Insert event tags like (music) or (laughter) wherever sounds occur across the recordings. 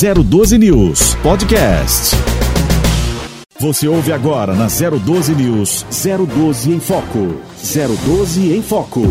012 News Podcast. Você ouve agora na 012 News 012 em Foco. 012 em Foco.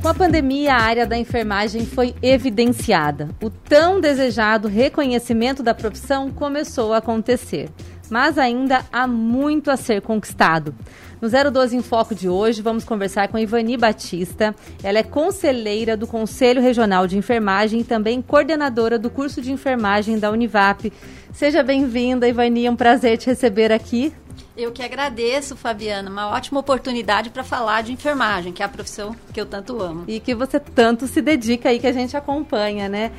Com a pandemia, a área da enfermagem foi evidenciada. O tão desejado reconhecimento da profissão começou a acontecer. Mas ainda há muito a ser conquistado. No 012 em Foco de hoje, vamos conversar com Ivani Batista. Ela é conselheira do Conselho Regional de Enfermagem e também coordenadora do curso de enfermagem da Univap. Seja bem-vinda, Ivani. É um prazer te receber aqui. Eu que agradeço, Fabiana. Uma ótima oportunidade para falar de enfermagem, que é a profissão que eu tanto amo. E que você tanto se dedica aí, que a gente acompanha, né?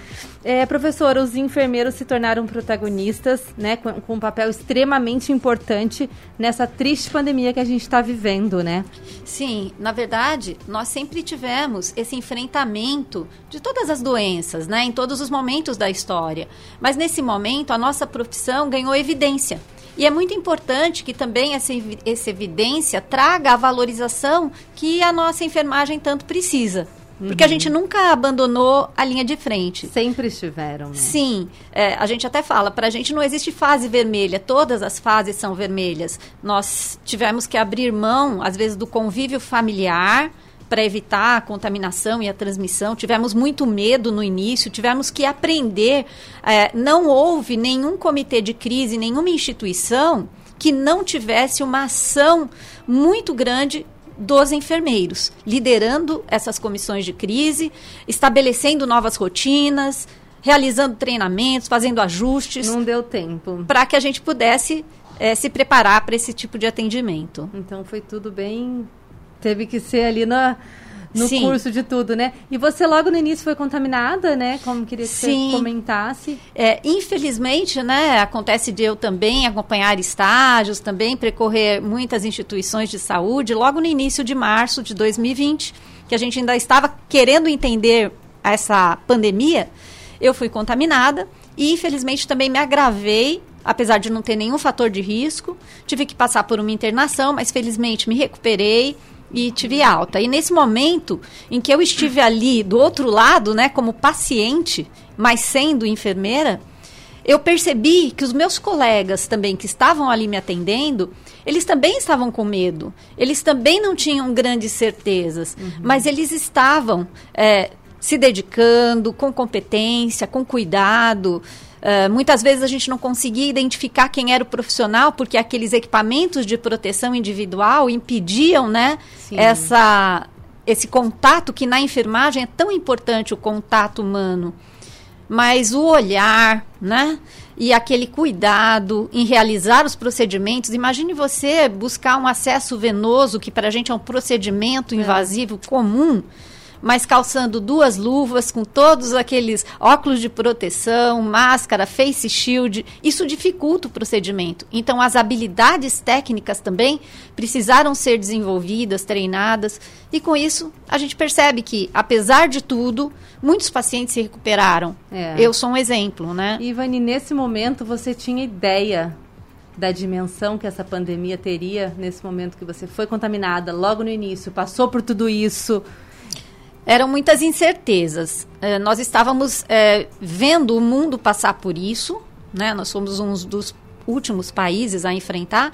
É, professora, os enfermeiros se tornaram protagonistas, né? Com, com um papel extremamente importante nessa triste pandemia que a gente está vivendo, né? Sim, na verdade, nós sempre tivemos esse enfrentamento de todas as doenças, né? Em todos os momentos da história. Mas nesse momento, a nossa profissão ganhou evidência. E é muito importante que também essa, essa evidência traga a valorização que a nossa enfermagem tanto precisa. Porque a uhum. gente nunca abandonou a linha de frente. Sempre estiveram. Né? Sim. É, a gente até fala, para a gente não existe fase vermelha, todas as fases são vermelhas. Nós tivemos que abrir mão, às vezes, do convívio familiar, para evitar a contaminação e a transmissão. Tivemos muito medo no início, tivemos que aprender. É, não houve nenhum comitê de crise, nenhuma instituição que não tivesse uma ação muito grande dos enfermeiros, liderando essas comissões de crise, estabelecendo novas rotinas, realizando treinamentos, fazendo ajustes. Não deu tempo. Para que a gente pudesse é, se preparar para esse tipo de atendimento. Então foi tudo bem teve que ser ali na, no Sim. curso de tudo, né? E você logo no início foi contaminada, né? Como queria que Sim. você comentasse. É, infelizmente, né? Acontece de eu também acompanhar estágios, também percorrer muitas instituições de saúde, logo no início de março de 2020, que a gente ainda estava querendo entender essa pandemia, eu fui contaminada e infelizmente também me agravei apesar de não ter nenhum fator de risco. Tive que passar por uma internação, mas felizmente me recuperei e tive alta. E nesse momento em que eu estive ali do outro lado, né, como paciente, mas sendo enfermeira, eu percebi que os meus colegas também que estavam ali me atendendo, eles também estavam com medo. Eles também não tinham grandes certezas, uhum. mas eles estavam é, se dedicando com competência, com cuidado, Uh, muitas vezes a gente não conseguia identificar quem era o profissional, porque aqueles equipamentos de proteção individual impediam né, essa, esse contato que na enfermagem é tão importante o contato humano. Mas o olhar, né? E aquele cuidado em realizar os procedimentos. Imagine você buscar um acesso venoso, que para a gente é um procedimento é. invasivo é. comum mas calçando duas luvas com todos aqueles óculos de proteção, máscara, face shield, isso dificulta o procedimento. Então, as habilidades técnicas também precisaram ser desenvolvidas, treinadas, e com isso a gente percebe que, apesar de tudo, muitos pacientes se recuperaram. É. Eu sou um exemplo, né? Ivani, nesse momento você tinha ideia da dimensão que essa pandemia teria nesse momento que você foi contaminada logo no início, passou por tudo isso, eram muitas incertezas. É, nós estávamos é, vendo o mundo passar por isso, né? Nós fomos um dos últimos países a enfrentar,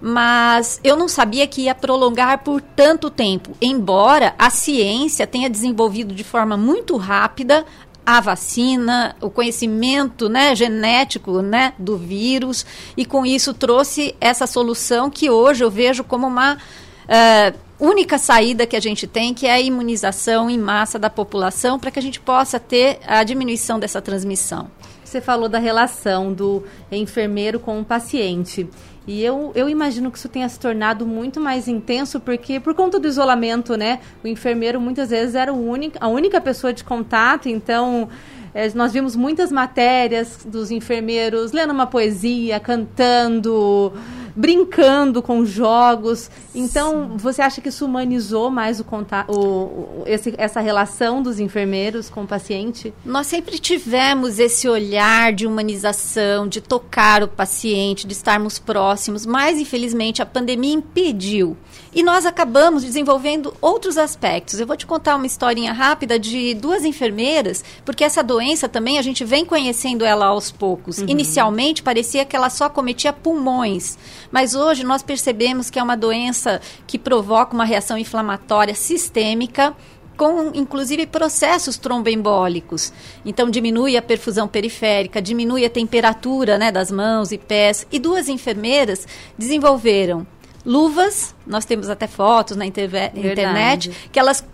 mas eu não sabia que ia prolongar por tanto tempo, embora a ciência tenha desenvolvido de forma muito rápida a vacina, o conhecimento né, genético né, do vírus, e com isso trouxe essa solução que hoje eu vejo como uma uh, única saída que a gente tem, que é a imunização em massa da população, para que a gente possa ter a diminuição dessa transmissão. Você falou da relação do enfermeiro com o paciente. E eu, eu imagino que isso tenha se tornado muito mais intenso, porque por conta do isolamento, né? O enfermeiro muitas vezes era único, a única pessoa de contato, então é, nós vimos muitas matérias dos enfermeiros lendo uma poesia, cantando, brincando com jogos. Então, Sim. você acha que isso humanizou mais o, contato, o, esse, essa relação dos enfermeiros com o paciente? Nós sempre tivemos esse olhar de humanização, de tocar o paciente, de estarmos próximos, mas infelizmente a pandemia impediu. E nós acabamos desenvolvendo outros aspectos. Eu vou te contar uma historinha rápida de duas enfermeiras, porque essa doença também a gente vem conhecendo ela aos poucos. Uhum. Inicialmente parecia que ela só cometia pulmões, mas hoje nós percebemos que é uma doença que provoca uma reação inflamatória sistêmica com inclusive processos tromboembólicos. Então diminui a perfusão periférica, diminui a temperatura né, das mãos e pés. E duas enfermeiras desenvolveram luvas, nós temos até fotos na internet, que elas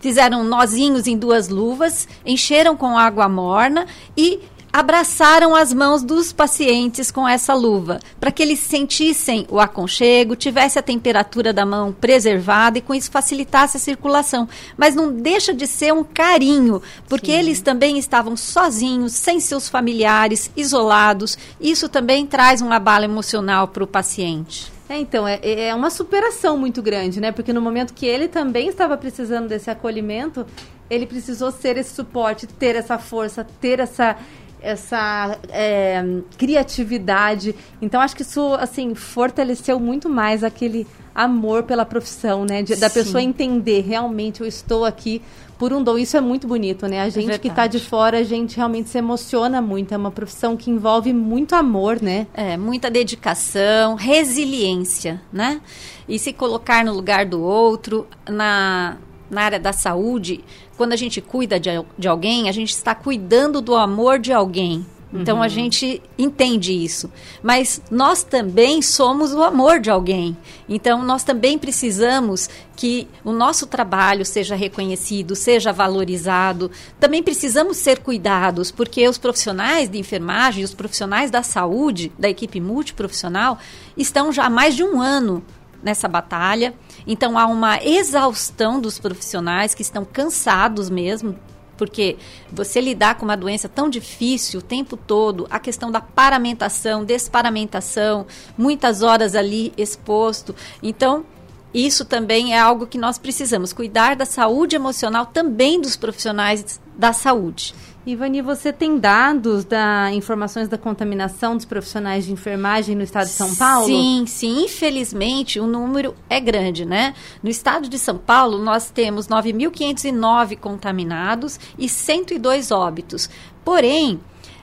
fizeram nozinhos em duas luvas, encheram com água morna e abraçaram as mãos dos pacientes com essa luva, para que eles sentissem o aconchego, tivesse a temperatura da mão preservada e com isso facilitasse a circulação. Mas não deixa de ser um carinho, porque Sim. eles também estavam sozinhos, sem seus familiares, isolados. Isso também traz um abalo emocional para o paciente. É, então, é, é uma superação muito grande, né? Porque no momento que ele também estava precisando desse acolhimento, ele precisou ser esse suporte, ter essa força, ter essa, essa é, criatividade. Então, acho que isso, assim, fortaleceu muito mais aquele amor pela profissão, né? De, da pessoa entender, realmente, eu estou aqui por um dom. Isso é muito bonito, né? A é gente é que está de fora, a gente realmente se emociona muito. É uma profissão que envolve muito amor, né? É, muita dedicação, resiliência, né? E se colocar no lugar do outro, na, na área da saúde, quando a gente cuida de, de alguém, a gente está cuidando do amor de alguém. Então uhum. a gente entende isso. Mas nós também somos o amor de alguém. Então nós também precisamos que o nosso trabalho seja reconhecido, seja valorizado. Também precisamos ser cuidados, porque os profissionais de enfermagem, os profissionais da saúde, da equipe multiprofissional, estão já há mais de um ano nessa batalha. Então há uma exaustão dos profissionais que estão cansados mesmo porque você lidar com uma doença tão difícil o tempo todo, a questão da paramentação, desparamentação, muitas horas ali exposto. Então, isso também é algo que nós precisamos cuidar da saúde emocional também dos profissionais da saúde. Ivani, você tem dados da informações da contaminação dos profissionais de enfermagem no estado de São Paulo? Sim, sim. Infelizmente, o número é grande, né? No estado de São Paulo, nós temos 9.509 contaminados e 102 óbitos. Porém,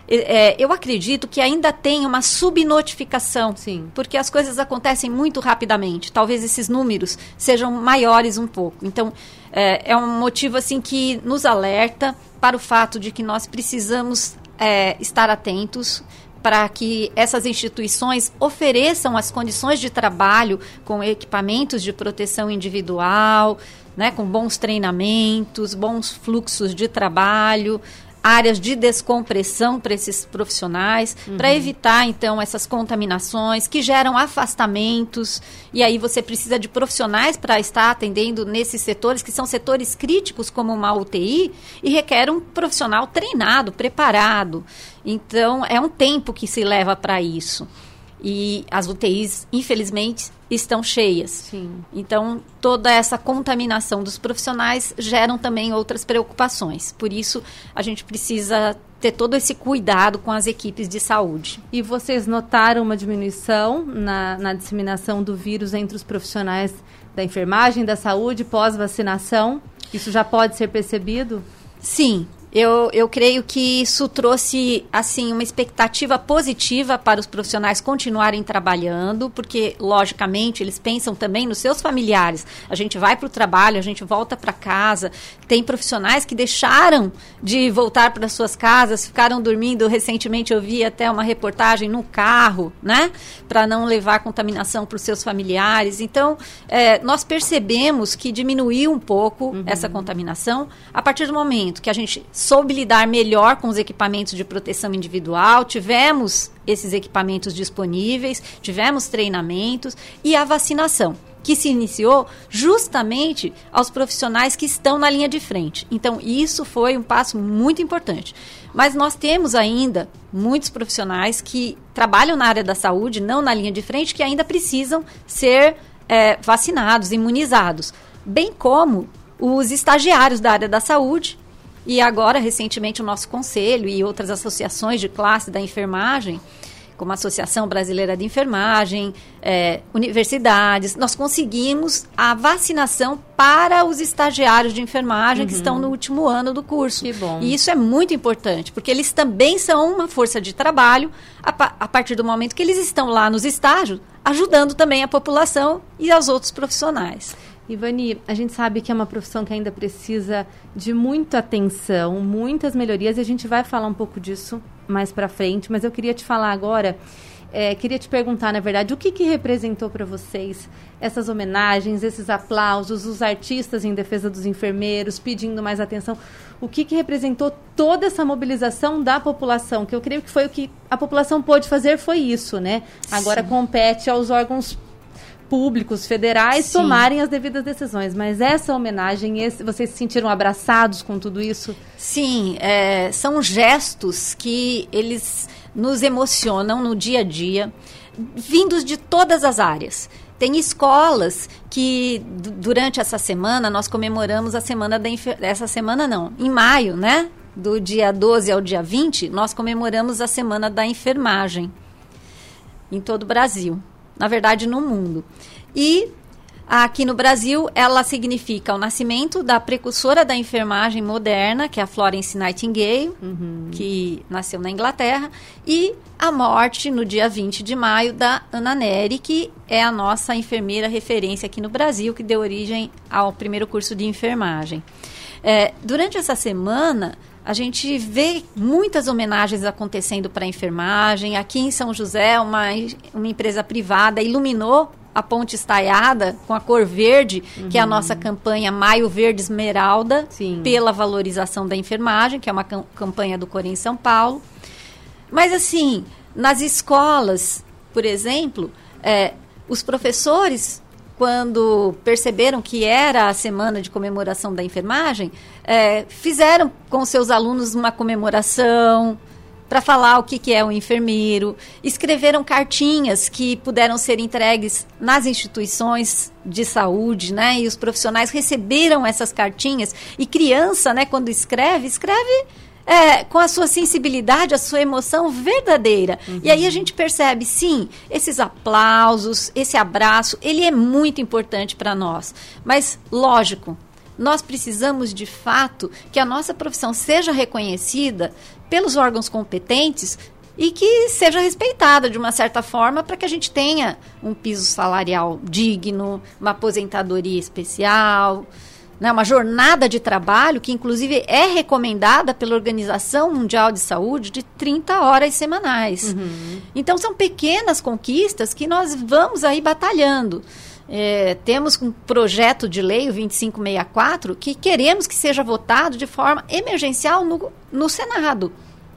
é, eu acredito que ainda tem uma subnotificação. Sim. Porque as coisas acontecem muito rapidamente. Talvez esses números sejam maiores um pouco. Então, é, é um motivo assim que nos alerta para o fato de que nós precisamos é, estar atentos para que essas instituições ofereçam as condições de trabalho com equipamentos de proteção individual, né, com bons treinamentos, bons fluxos de trabalho, áreas de descompressão para esses profissionais, uhum. para evitar então essas contaminações que geram afastamentos. E aí você precisa de profissionais para estar atendendo nesses setores que são setores críticos como uma UTI e requer um profissional treinado, preparado. Então é um tempo que se leva para isso. E as UTIs, infelizmente, estão cheias. Sim. Então, toda essa contaminação dos profissionais geram também outras preocupações. Por isso, a gente precisa ter todo esse cuidado com as equipes de saúde. E vocês notaram uma diminuição na, na disseminação do vírus entre os profissionais da enfermagem, da saúde, pós-vacinação? Isso já pode ser percebido? Sim, eu, eu creio que isso trouxe assim uma expectativa positiva para os profissionais continuarem trabalhando, porque logicamente eles pensam também nos seus familiares. A gente vai para o trabalho, a gente volta para casa. Tem profissionais que deixaram de voltar para suas casas, ficaram dormindo. Recentemente eu vi até uma reportagem no carro, né, para não levar contaminação para os seus familiares. Então é, nós percebemos que diminuiu um pouco uhum. essa contaminação a partir do momento que a gente soube lidar melhor com os equipamentos de proteção individual, tivemos esses equipamentos disponíveis, tivemos treinamentos e a vacinação. que se iniciou justamente aos profissionais que estão na linha de frente. Então, isso foi um passo muito importante. Mas nós temos ainda muitos profissionais que trabalham na área da saúde, não na linha de frente, que ainda precisam ser é, vacinados, imunizados. Bem como os estagiários da área da saúde. E agora, recentemente, o nosso conselho e outras associações de classe da enfermagem como a Associação Brasileira de Enfermagem, é, universidades, nós conseguimos a vacinação para os estagiários de enfermagem uhum. que estão no último ano do curso. Que bom. E isso é muito importante, porque eles também são uma força de trabalho a, a partir do momento que eles estão lá nos estágios, ajudando também a população e aos outros profissionais. Ivani, a gente sabe que é uma profissão que ainda precisa de muita atenção, muitas melhorias, e a gente vai falar um pouco disso mais para frente, mas eu queria te falar agora, é, queria te perguntar, na verdade, o que, que representou para vocês essas homenagens, esses aplausos, os artistas em defesa dos enfermeiros, pedindo mais atenção, o que, que representou toda essa mobilização da população, que eu creio que foi o que a população pôde fazer, foi isso, né? Agora Sim. compete aos órgãos públicos federais Sim. tomarem as devidas decisões. Mas essa homenagem, esse, vocês se sentiram abraçados com tudo isso? Sim, é, são gestos que eles nos emocionam no dia a dia, vindos de todas as áreas. Tem escolas que durante essa semana nós comemoramos a semana da essa semana não, em maio, né? Do dia 12 ao dia 20, nós comemoramos a semana da enfermagem em todo o Brasil na verdade, no mundo. E aqui no Brasil, ela significa o nascimento da precursora da enfermagem moderna, que é a Florence Nightingale, uhum. que nasceu na Inglaterra, e a morte no dia 20 de maio da Ana Neri, que é a nossa enfermeira referência aqui no Brasil, que deu origem ao primeiro curso de enfermagem. É, durante essa semana, a gente vê muitas homenagens acontecendo para a enfermagem. Aqui em São José, uma, uma empresa privada iluminou a ponte estaiada com a cor verde, uhum. que é a nossa campanha Maio Verde Esmeralda, Sim. pela valorização da enfermagem, que é uma campanha do Corém São Paulo. Mas, assim, nas escolas, por exemplo, é, os professores quando perceberam que era a semana de comemoração da enfermagem, é, fizeram com seus alunos uma comemoração para falar o que, que é o enfermeiro, escreveram cartinhas que puderam ser entregues nas instituições de saúde, né? E os profissionais receberam essas cartinhas. E criança, né, quando escreve, escreve é, com a sua sensibilidade, a sua emoção verdadeira. Uhum. E aí a gente percebe, sim, esses aplausos, esse abraço, ele é muito importante para nós. Mas, lógico, nós precisamos de fato que a nossa profissão seja reconhecida pelos órgãos competentes e que seja respeitada de uma certa forma para que a gente tenha um piso salarial digno, uma aposentadoria especial né, uma jornada de trabalho que, inclusive, é recomendada pela Organização Mundial de Saúde de 30 horas semanais. Uhum. Então, são pequenas conquistas que nós vamos aí batalhando. É, temos um projeto de lei, o 2564, que queremos que seja votado de forma emergencial no, no Senado,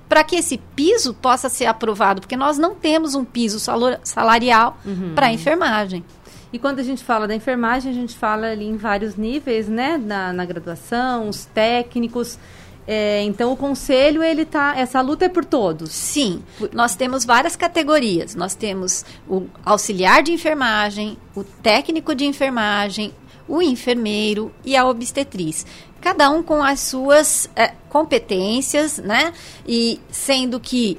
para que esse piso possa ser aprovado, porque nós não temos um piso salarial uhum. para a enfermagem. E quando a gente fala da enfermagem, a gente fala ali em vários níveis, né? Na, na graduação, os técnicos. É, então o conselho ele tá essa luta é por todos. Sim, nós temos várias categorias. Nós temos o auxiliar de enfermagem, o técnico de enfermagem, o enfermeiro e a obstetriz. Cada um com as suas é, competências, né? E sendo que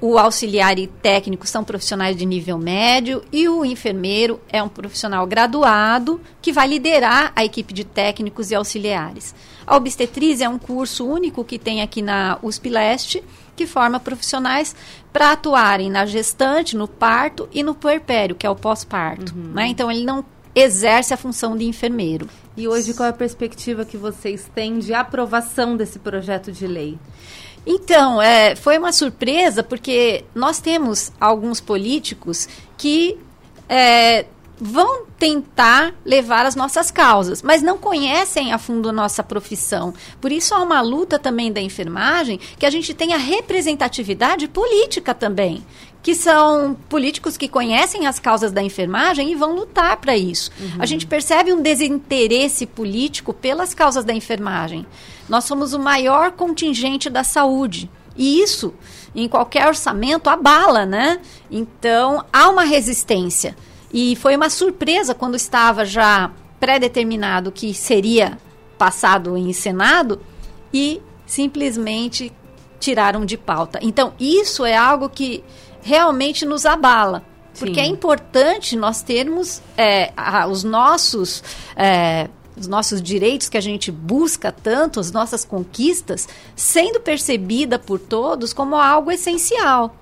o auxiliar e técnico são profissionais de nível médio e o enfermeiro é um profissional graduado que vai liderar a equipe de técnicos e auxiliares. A obstetriz é um curso único que tem aqui na USP Leste, que forma profissionais para atuarem na gestante, no parto e no puerpério, que é o pós-parto. Uhum. Né? Então, ele não exerce a função de enfermeiro. E hoje, qual é a perspectiva que vocês têm de aprovação desse projeto de lei? Então, é, foi uma surpresa porque nós temos alguns políticos que é, vão tentar levar as nossas causas, mas não conhecem a fundo a nossa profissão. Por isso há uma luta também da enfermagem que a gente tenha representatividade política também. Que são políticos que conhecem as causas da enfermagem e vão lutar para isso. Uhum. A gente percebe um desinteresse político pelas causas da enfermagem. Nós somos o maior contingente da saúde. E isso, em qualquer orçamento, abala, né? Então, há uma resistência. E foi uma surpresa quando estava já pré-determinado que seria passado em Senado e simplesmente tiraram de pauta. Então, isso é algo que realmente nos abala. Porque Sim. é importante nós termos é, a, os nossos. É, os nossos direitos que a gente busca tanto, as nossas conquistas, sendo percebida por todos como algo essencial.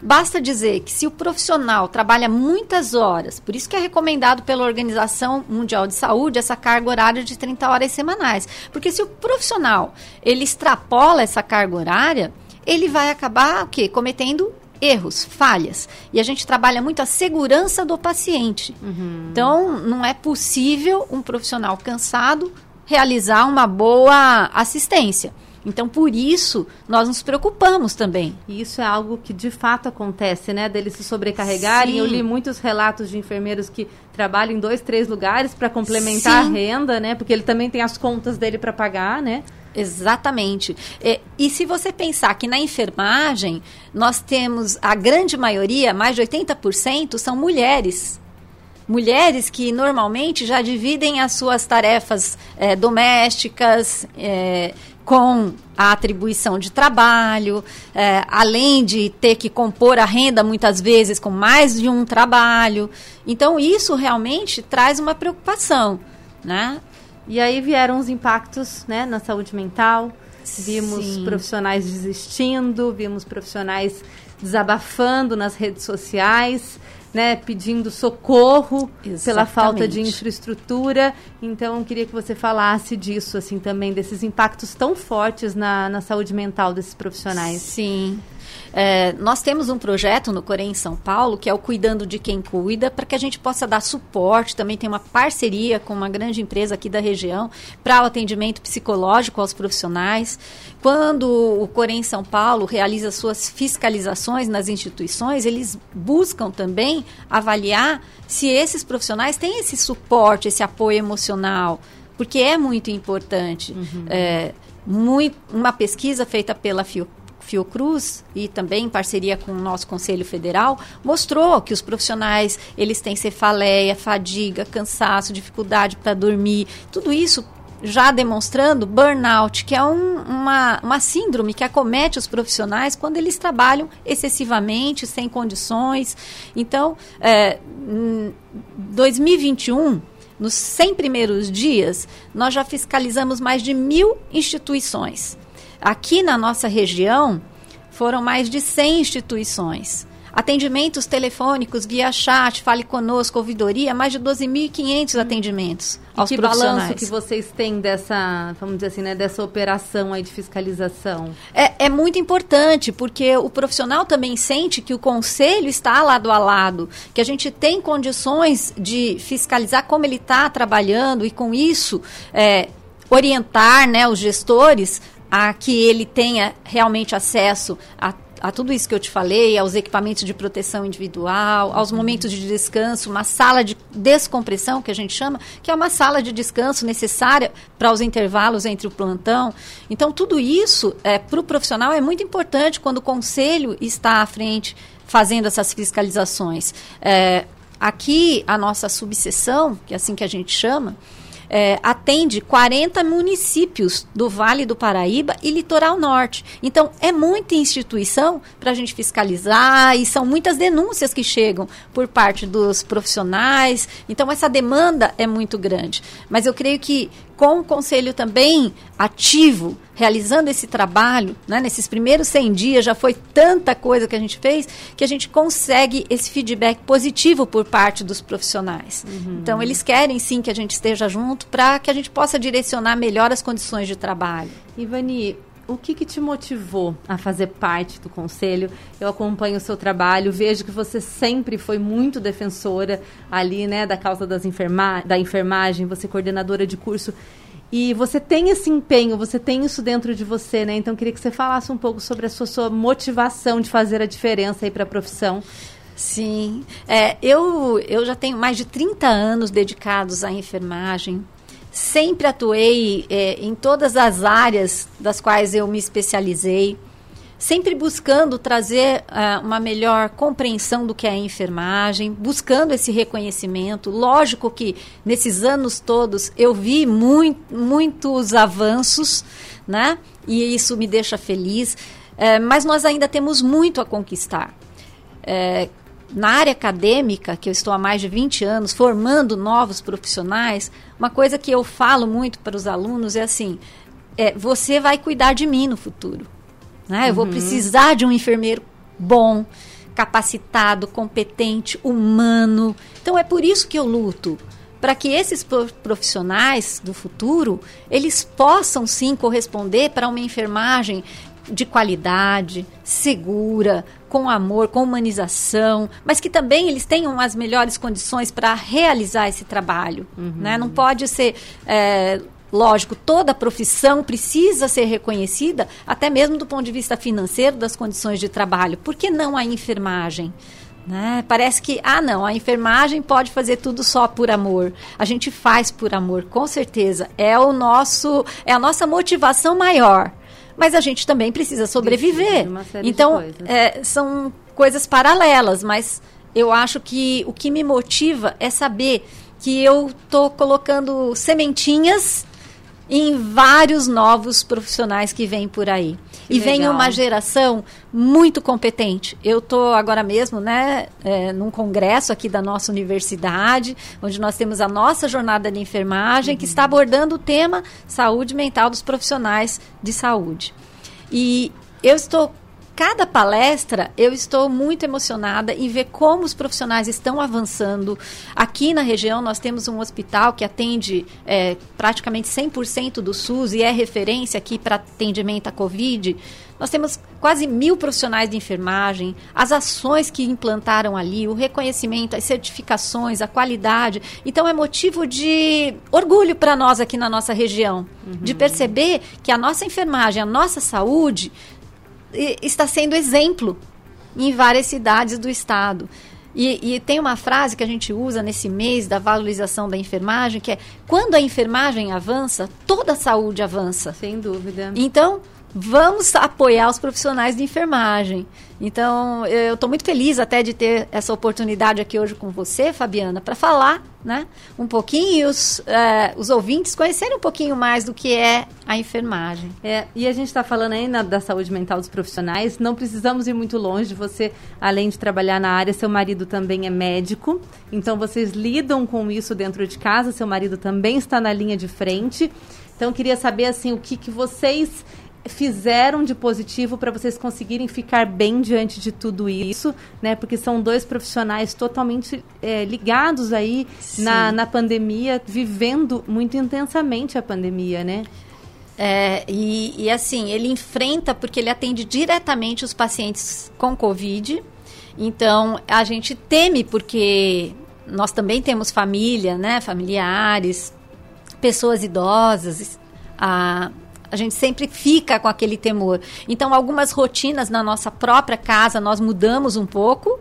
Basta dizer que se o profissional trabalha muitas horas, por isso que é recomendado pela Organização Mundial de Saúde essa carga horária de 30 horas semanais, porque se o profissional ele extrapola essa carga horária, ele vai acabar o quê? cometendo erros, falhas. E a gente trabalha muito a segurança do paciente. Uhum. Então, não é possível um profissional cansado realizar uma boa assistência. Então, por isso, nós nos preocupamos também. E isso é algo que de fato acontece, né? Deles se sobrecarregarem. Sim. Eu li muitos relatos de enfermeiros que trabalham em dois, três lugares para complementar Sim. a renda, né? Porque ele também tem as contas dele para pagar, né? Exatamente. E, e, se você pensar que na enfermagem nós temos a grande maioria, mais de 80%, são mulheres. Mulheres que normalmente já dividem as suas tarefas é, domésticas, é, com a atribuição de trabalho, é, além de ter que compor a renda muitas vezes com mais de um trabalho. Então, isso realmente traz uma preocupação. Né? E aí vieram os impactos né, na saúde mental, vimos Sim. profissionais desistindo, vimos profissionais desabafando nas redes sociais né, pedindo socorro Exatamente. pela falta de infraestrutura. Então, eu queria que você falasse disso, assim, também, desses impactos tão fortes na, na saúde mental desses profissionais. Sim. É, nós temos um projeto no Corém em São Paulo, que é o Cuidando de Quem Cuida, para que a gente possa dar suporte. Também tem uma parceria com uma grande empresa aqui da região para o atendimento psicológico aos profissionais. Quando o Corém em São Paulo realiza suas fiscalizações nas instituições, eles buscam também avaliar se esses profissionais têm esse suporte, esse apoio emocional, porque é muito importante. Uhum. É, muito, uma pesquisa feita pela Fiocruz Fiocruz e também em parceria com o nosso Conselho Federal, mostrou que os profissionais eles têm cefaleia, fadiga, cansaço, dificuldade para dormir, tudo isso já demonstrando burnout, que é um, uma, uma síndrome que acomete os profissionais quando eles trabalham excessivamente, sem condições. Então, é, 2021, nos 100 primeiros dias, nós já fiscalizamos mais de mil instituições. Aqui na nossa região, foram mais de 100 instituições. Atendimentos telefônicos via chat, fale conosco, ouvidoria, mais de 12.500 hum. atendimentos aos que balanço que vocês têm dessa, vamos dizer assim, né, dessa operação aí de fiscalização? É, é muito importante, porque o profissional também sente que o conselho está lado a lado, que a gente tem condições de fiscalizar como ele está trabalhando e com isso é, orientar né, os gestores a que ele tenha realmente acesso a a tudo isso que eu te falei, aos equipamentos de proteção individual, aos momentos de descanso, uma sala de descompressão, que a gente chama, que é uma sala de descanso necessária para os intervalos entre o plantão. Então, tudo isso, é, para o profissional, é muito importante quando o conselho está à frente fazendo essas fiscalizações. É, aqui, a nossa subseção, que é assim que a gente chama, é, atende 40 municípios do Vale do Paraíba e Litoral Norte. Então, é muita instituição para a gente fiscalizar e são muitas denúncias que chegam por parte dos profissionais. Então, essa demanda é muito grande. Mas eu creio que com o conselho também ativo, realizando esse trabalho, né, nesses primeiros 100 dias, já foi tanta coisa que a gente fez, que a gente consegue esse feedback positivo por parte dos profissionais. Uhum. Então, eles querem sim que a gente esteja junto para que a gente possa direcionar melhor as condições de trabalho. Ivani, o que, que, te motivou a fazer parte do conselho? Eu acompanho o seu trabalho, vejo que você sempre foi muito defensora ali, né, da causa das enferma da enfermagem, você é coordenadora de curso. E você tem esse empenho, você tem isso dentro de você, né? Então queria que você falasse um pouco sobre a sua, sua motivação de fazer a diferença aí para a profissão. Sim, é, eu, eu já tenho mais de 30 anos dedicados à enfermagem. Sempre atuei é, em todas as áreas das quais eu me especializei sempre buscando trazer uh, uma melhor compreensão do que é a enfermagem, buscando esse reconhecimento. Lógico que nesses anos todos eu vi muito, muitos avanços, né? E isso me deixa feliz. Uh, mas nós ainda temos muito a conquistar. Uh, na área acadêmica, que eu estou há mais de 20 anos formando novos profissionais, uma coisa que eu falo muito para os alunos é assim: é, você vai cuidar de mim no futuro. Né? Eu vou uhum. precisar de um enfermeiro bom, capacitado, competente, humano. Então é por isso que eu luto para que esses profissionais do futuro eles possam sim corresponder para uma enfermagem de qualidade, segura, com amor, com humanização, mas que também eles tenham as melhores condições para realizar esse trabalho. Uhum. Né? Não pode ser é, Lógico, toda profissão precisa ser reconhecida, até mesmo do ponto de vista financeiro, das condições de trabalho. Por que não a enfermagem? Né? Parece que, ah, não, a enfermagem pode fazer tudo só por amor. A gente faz por amor, com certeza. É o nosso, é a nossa motivação maior. Mas a gente também precisa sobreviver. Então, é, são coisas paralelas, mas eu acho que o que me motiva é saber que eu estou colocando sementinhas em vários novos profissionais que vêm por aí. Que e legal. vem uma geração muito competente. Eu estou agora mesmo, né, é, num congresso aqui da nossa universidade, onde nós temos a nossa jornada de enfermagem, uhum. que está abordando o tema saúde mental dos profissionais de saúde. E eu estou cada palestra eu estou muito emocionada em ver como os profissionais estão avançando. Aqui na região nós temos um hospital que atende é, praticamente 100% do SUS e é referência aqui para atendimento à Covid. Nós temos quase mil profissionais de enfermagem, as ações que implantaram ali, o reconhecimento, as certificações, a qualidade. Então é motivo de orgulho para nós aqui na nossa região, uhum. de perceber que a nossa enfermagem, a nossa saúde está sendo exemplo em várias cidades do estado. E, e, tem uma frase que a gente usa nesse mês da valorização da enfermagem, que é quando a enfermagem avança, toda a saúde avança. Sem dúvida. Então, vamos apoiar os profissionais de enfermagem. Então, eu estou muito feliz até de ter essa oportunidade aqui hoje com você, Fabiana, para falar né, um pouquinho e os, é, os ouvintes conhecerem um pouquinho mais do que é a enfermagem. É, e a gente está falando aí da saúde mental dos profissionais, não precisamos ir muito longe. Você, além de trabalhar na área, seu marido também é médico, então vocês lidam com isso dentro de casa, seu marido também está na linha de frente. Então, queria saber assim o que, que vocês fizeram de positivo para vocês conseguirem ficar bem diante de tudo isso, né? Porque são dois profissionais totalmente é, ligados aí na, na pandemia, vivendo muito intensamente a pandemia, né? É, e, e assim, ele enfrenta porque ele atende diretamente os pacientes com Covid. Então, a gente teme porque nós também temos família, né? Familiares, pessoas idosas. A, a gente sempre fica com aquele temor. Então, algumas rotinas na nossa própria casa nós mudamos um pouco,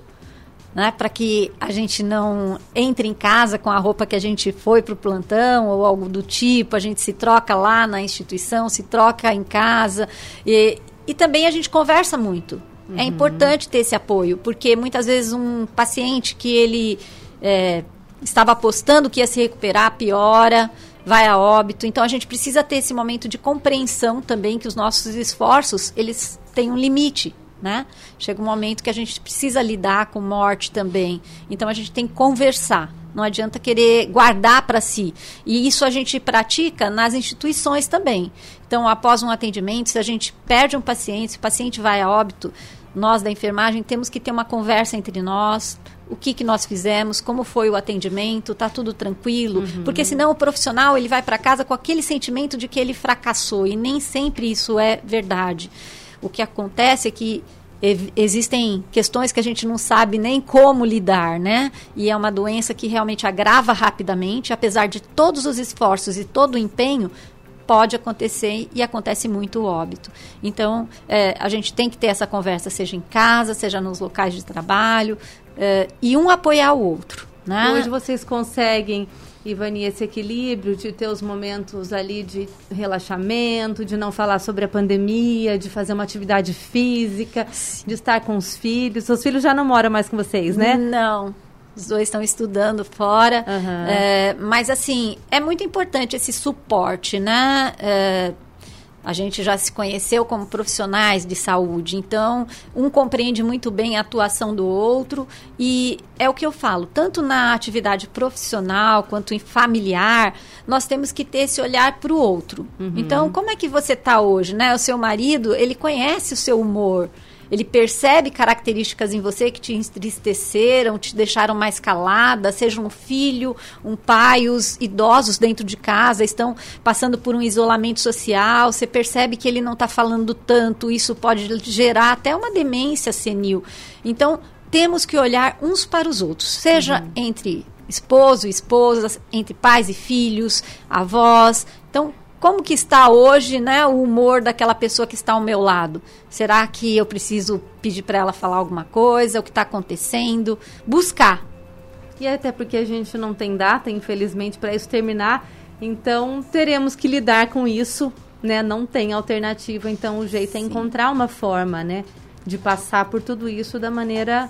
né, para que a gente não entre em casa com a roupa que a gente foi para o plantão ou algo do tipo. A gente se troca lá na instituição, se troca em casa. E, e também a gente conversa muito. É uhum. É importante ter esse apoio, porque muitas vezes um paciente que ele é, estava apostando que ia se recuperar piora vai a óbito. Então a gente precisa ter esse momento de compreensão também que os nossos esforços, eles têm um limite, né? Chega um momento que a gente precisa lidar com morte também. Então a gente tem que conversar. Não adianta querer guardar para si. E isso a gente pratica nas instituições também. Então, após um atendimento, se a gente perde um paciente, se o paciente vai a óbito, nós da enfermagem temos que ter uma conversa entre nós, o que, que nós fizemos, como foi o atendimento, está tudo tranquilo, uhum. porque senão o profissional ele vai para casa com aquele sentimento de que ele fracassou e nem sempre isso é verdade. O que acontece é que existem questões que a gente não sabe nem como lidar, né? E é uma doença que realmente agrava rapidamente, apesar de todos os esforços e todo o empenho, pode acontecer e acontece muito o óbito. Então, é, a gente tem que ter essa conversa, seja em casa, seja nos locais de trabalho, é, e um apoiar o outro. Né? Hoje vocês conseguem Ivani, esse equilíbrio de ter os momentos ali de relaxamento, de não falar sobre a pandemia, de fazer uma atividade física, de estar com os filhos. Os filhos já não moram mais com vocês, né? Não. Os dois estão estudando fora. Uhum. É, mas, assim, é muito importante esse suporte, né? É, a gente já se conheceu como profissionais de saúde, então um compreende muito bem a atuação do outro e é o que eu falo, tanto na atividade profissional quanto em familiar, nós temos que ter esse olhar para o outro. Uhum. Então, como é que você está hoje, né? O seu marido, ele conhece o seu humor, ele percebe características em você que te entristeceram, te deixaram mais calada, seja um filho, um pai, os idosos dentro de casa estão passando por um isolamento social, você percebe que ele não está falando tanto, isso pode gerar até uma demência senil. Então, temos que olhar uns para os outros, seja uhum. entre esposo e esposa, entre pais e filhos, avós. Então, como que está hoje, né, o humor daquela pessoa que está ao meu lado? Será que eu preciso pedir para ela falar alguma coisa? O que está acontecendo? Buscar. E até porque a gente não tem data, infelizmente, para isso terminar. Então teremos que lidar com isso, né? Não tem alternativa. Então o jeito é Sim. é encontrar uma forma, né, de passar por tudo isso da maneira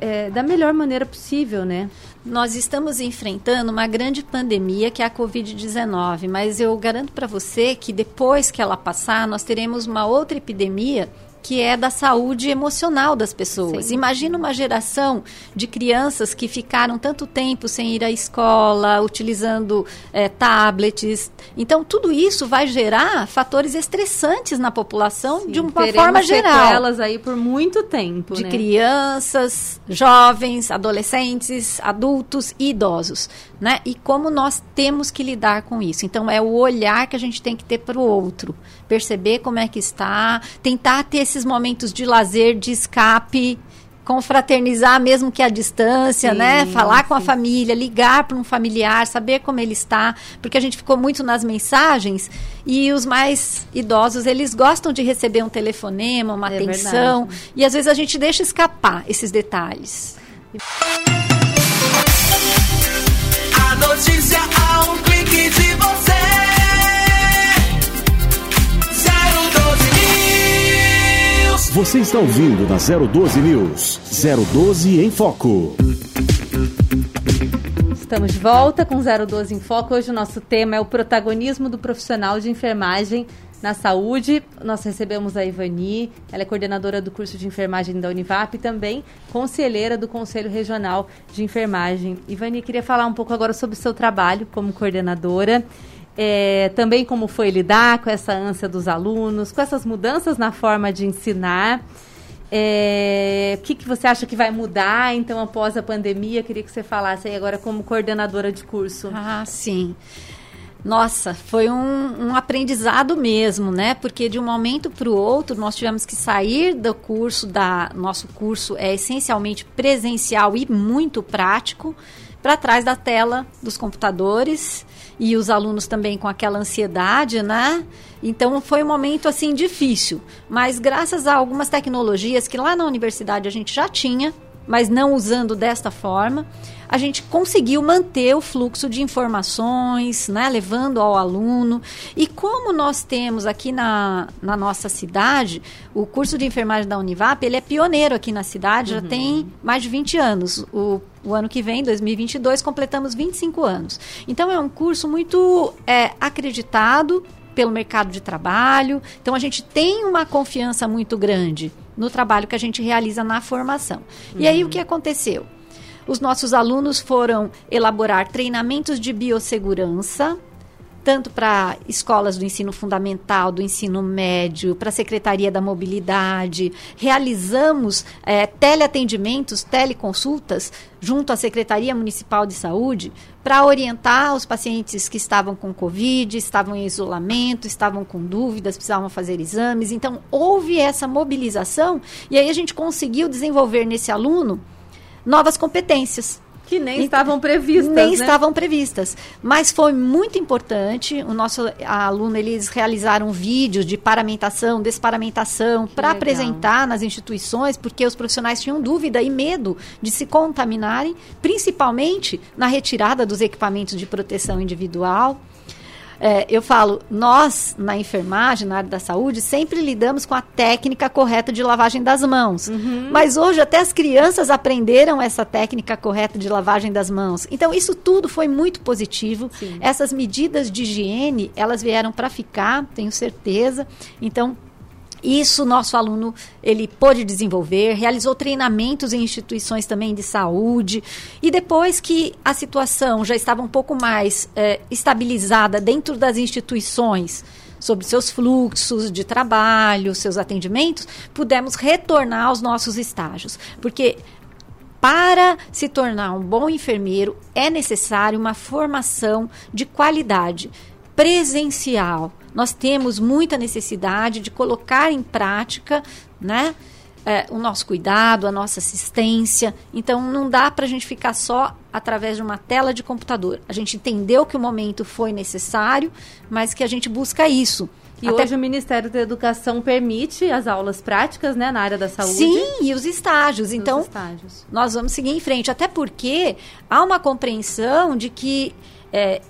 é, da melhor maneira possível, né? Nós estamos enfrentando uma grande pandemia que é a Covid-19, mas eu garanto para você que depois que ela passar, nós teremos uma outra epidemia que é da saúde emocional das pessoas. Sim. Imagina uma geração de crianças que ficaram tanto tempo sem ir à escola, utilizando é, tablets. Então, tudo isso vai gerar fatores estressantes na população Sim, de uma forma geral. elas aí por muito tempo. De né? crianças, jovens, adolescentes, adultos e idosos. Né? E como nós temos que lidar com isso. Então, é o olhar que a gente tem que ter para o outro. Perceber como é que está, tentar ter esse esses momentos de lazer, de escape, confraternizar mesmo que à distância, sim, né? Falar sim. com a família, ligar para um familiar, saber como ele está, porque a gente ficou muito nas mensagens e os mais idosos, eles gostam de receber um telefonema, uma é atenção, verdade. e às vezes a gente deixa escapar esses detalhes. A notícia a um clique de você. Você está ouvindo na 012 News. 012 em Foco. Estamos de volta com 012 em Foco. Hoje o nosso tema é o protagonismo do profissional de enfermagem na saúde. Nós recebemos a Ivani, ela é coordenadora do curso de enfermagem da Univap e também conselheira do Conselho Regional de Enfermagem. Ivani, queria falar um pouco agora sobre o seu trabalho como coordenadora. É, também como foi lidar com essa ânsia dos alunos, com essas mudanças na forma de ensinar. É, o que, que você acha que vai mudar, então, após a pandemia? Queria que você falasse aí agora como coordenadora de curso. Ah, sim. Nossa, foi um, um aprendizado mesmo, né? Porque de um momento para o outro nós tivemos que sair do curso da nosso curso é essencialmente presencial e muito prático para trás da tela dos computadores e os alunos também com aquela ansiedade, né? Então foi um momento assim difícil, mas graças a algumas tecnologias que lá na universidade a gente já tinha, mas não usando desta forma, a gente conseguiu manter o fluxo de informações, né, levando ao aluno. E como nós temos aqui na, na nossa cidade, o curso de enfermagem da Univap, ele é pioneiro aqui na cidade, uhum. já tem mais de 20 anos. O, o ano que vem, 2022, completamos 25 anos. Então é um curso muito é, acreditado pelo mercado de trabalho. Então a gente tem uma confiança muito grande no trabalho que a gente realiza na formação. Uhum. E aí o que aconteceu? Os nossos alunos foram elaborar treinamentos de biossegurança, tanto para escolas do ensino fundamental, do ensino médio, para a Secretaria da Mobilidade. Realizamos é, teleatendimentos, teleconsultas junto à Secretaria Municipal de Saúde para orientar os pacientes que estavam com Covid, estavam em isolamento, estavam com dúvidas, precisavam fazer exames. Então, houve essa mobilização e aí a gente conseguiu desenvolver nesse aluno novas competências. Que nem então, estavam previstas. Nem né? estavam previstas. Mas foi muito importante. O nosso aluno, eles realizaram vídeos de paramentação, desparamentação, para apresentar nas instituições, porque os profissionais tinham dúvida e medo de se contaminarem, principalmente na retirada dos equipamentos de proteção individual. É, eu falo, nós na enfermagem, na área da saúde, sempre lidamos com a técnica correta de lavagem das mãos. Uhum. Mas hoje até as crianças aprenderam essa técnica correta de lavagem das mãos. Então isso tudo foi muito positivo. Sim. Essas medidas de higiene, elas vieram para ficar, tenho certeza. Então isso nosso aluno ele pôde desenvolver, realizou treinamentos em instituições também de saúde. E depois que a situação já estava um pouco mais é, estabilizada dentro das instituições sobre seus fluxos de trabalho, seus atendimentos, pudemos retornar aos nossos estágios, porque para se tornar um bom enfermeiro é necessário uma formação de qualidade presencial nós temos muita necessidade de colocar em prática, né? É, o nosso cuidado, a nossa assistência. Então, não dá para a gente ficar só através de uma tela de computador. A gente entendeu que o momento foi necessário, mas que a gente busca isso. E Até... hoje o Ministério da Educação permite as aulas práticas, né, na área da saúde. Sim, e os estágios. Então, os estágios. nós vamos seguir em frente. Até porque há uma compreensão de que é,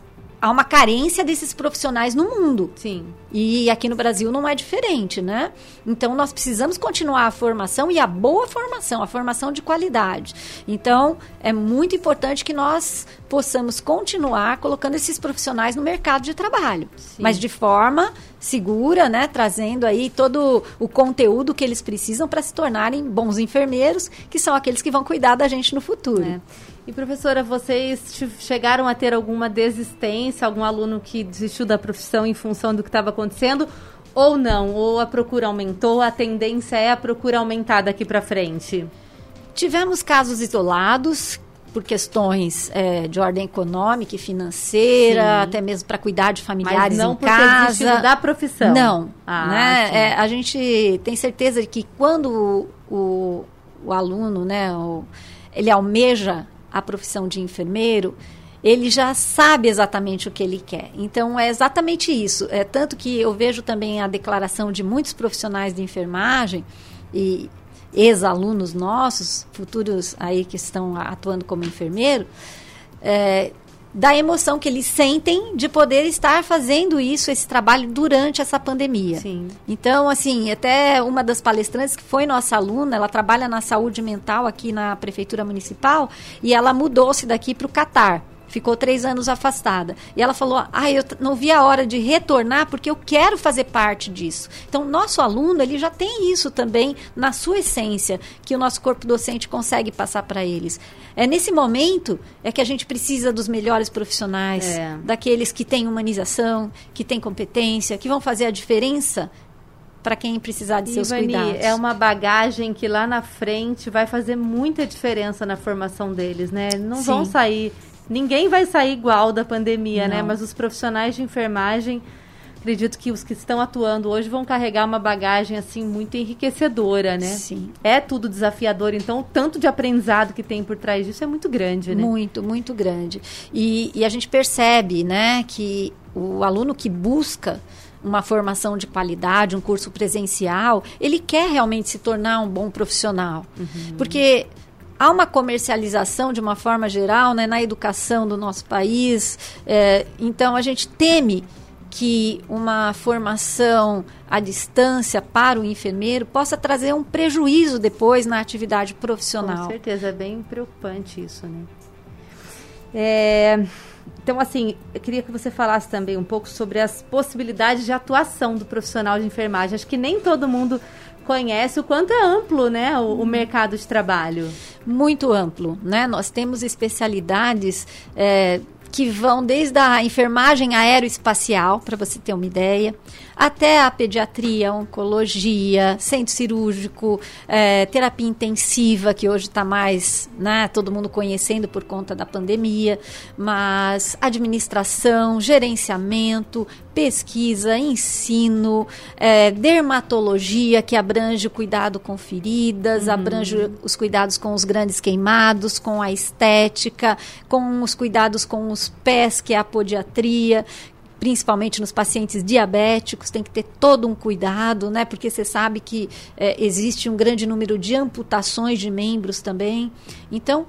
há uma carência desses profissionais no mundo. Sim. E aqui no Brasil não é diferente, né? Então nós precisamos continuar a formação e a boa formação, a formação de qualidade. Então é muito importante que nós possamos continuar colocando esses profissionais no mercado de trabalho, Sim. mas de forma segura, né? Trazendo aí todo o conteúdo que eles precisam para se tornarem bons enfermeiros, que são aqueles que vão cuidar da gente no futuro. É. E professora, vocês chegaram a ter alguma desistência, algum aluno que desistiu da profissão em função do que estava acontecendo? Ou não? Ou a procura aumentou? A tendência é a procura aumentar daqui para frente? Tivemos casos isolados por questões é, de ordem econômica e financeira, sim. até mesmo para cuidar de familiares Mas não em casa. da profissão. Não. Ah, né? É, a gente tem certeza de que quando o, o, o aluno, né, o, ele almeja a profissão de enfermeiro, ele já sabe exatamente o que ele quer. Então é exatamente isso. É tanto que eu vejo também a declaração de muitos profissionais de enfermagem e ex-alunos nossos, futuros aí que estão atuando como enfermeiro, é, da emoção que eles sentem de poder estar fazendo isso, esse trabalho durante essa pandemia. Sim. Então, assim, até uma das palestrantes que foi nossa aluna, ela trabalha na saúde mental aqui na prefeitura municipal e ela mudou-se daqui para o Catar ficou três anos afastada. E ela falou: ah, eu não vi a hora de retornar porque eu quero fazer parte disso. Então, nosso aluno ele já tem isso também na sua essência que o nosso corpo docente consegue passar para eles. É nesse momento é que a gente precisa dos melhores profissionais, é. daqueles que têm humanização, que têm competência, que vão fazer a diferença para quem precisar de seus Ivani, cuidados. É uma bagagem que lá na frente vai fazer muita diferença na formação deles, né? Não Sim. vão sair Ninguém vai sair igual da pandemia, né? Não. né? Mas os profissionais de enfermagem, acredito que os que estão atuando hoje vão carregar uma bagagem assim muito enriquecedora, né? Sim. É tudo desafiador, então o tanto de aprendizado que tem por trás disso é muito grande, né? Muito, muito grande. E, e a gente percebe, né, que o aluno que busca uma formação de qualidade, um curso presencial, ele quer realmente se tornar um bom profissional. Uhum. Porque há uma comercialização de uma forma geral né, na educação do nosso país. É, então a gente teme que uma formação à distância para o enfermeiro possa trazer um prejuízo depois na atividade profissional. Com certeza, é bem preocupante isso, né? É, então, assim, eu queria que você falasse também um pouco sobre as possibilidades de atuação do profissional de enfermagem. Acho que nem todo mundo conhece o quanto é amplo, né, o, o mercado de trabalho. Muito amplo, né? Nós temos especialidades é, que vão desde a enfermagem aeroespacial, para você ter uma ideia, até a pediatria, oncologia, centro cirúrgico, é, terapia intensiva, que hoje está mais, né, todo mundo conhecendo por conta da pandemia, mas administração, gerenciamento, pesquisa, ensino, é, dermatologia, que abrange o cuidado com feridas, uhum. abrange os cuidados com os grandes queimados, com a estética, com os cuidados com os pés, que é a podiatria, principalmente nos pacientes diabéticos, tem que ter todo um cuidado, né? Porque você sabe que é, existe um grande número de amputações de membros também. Então,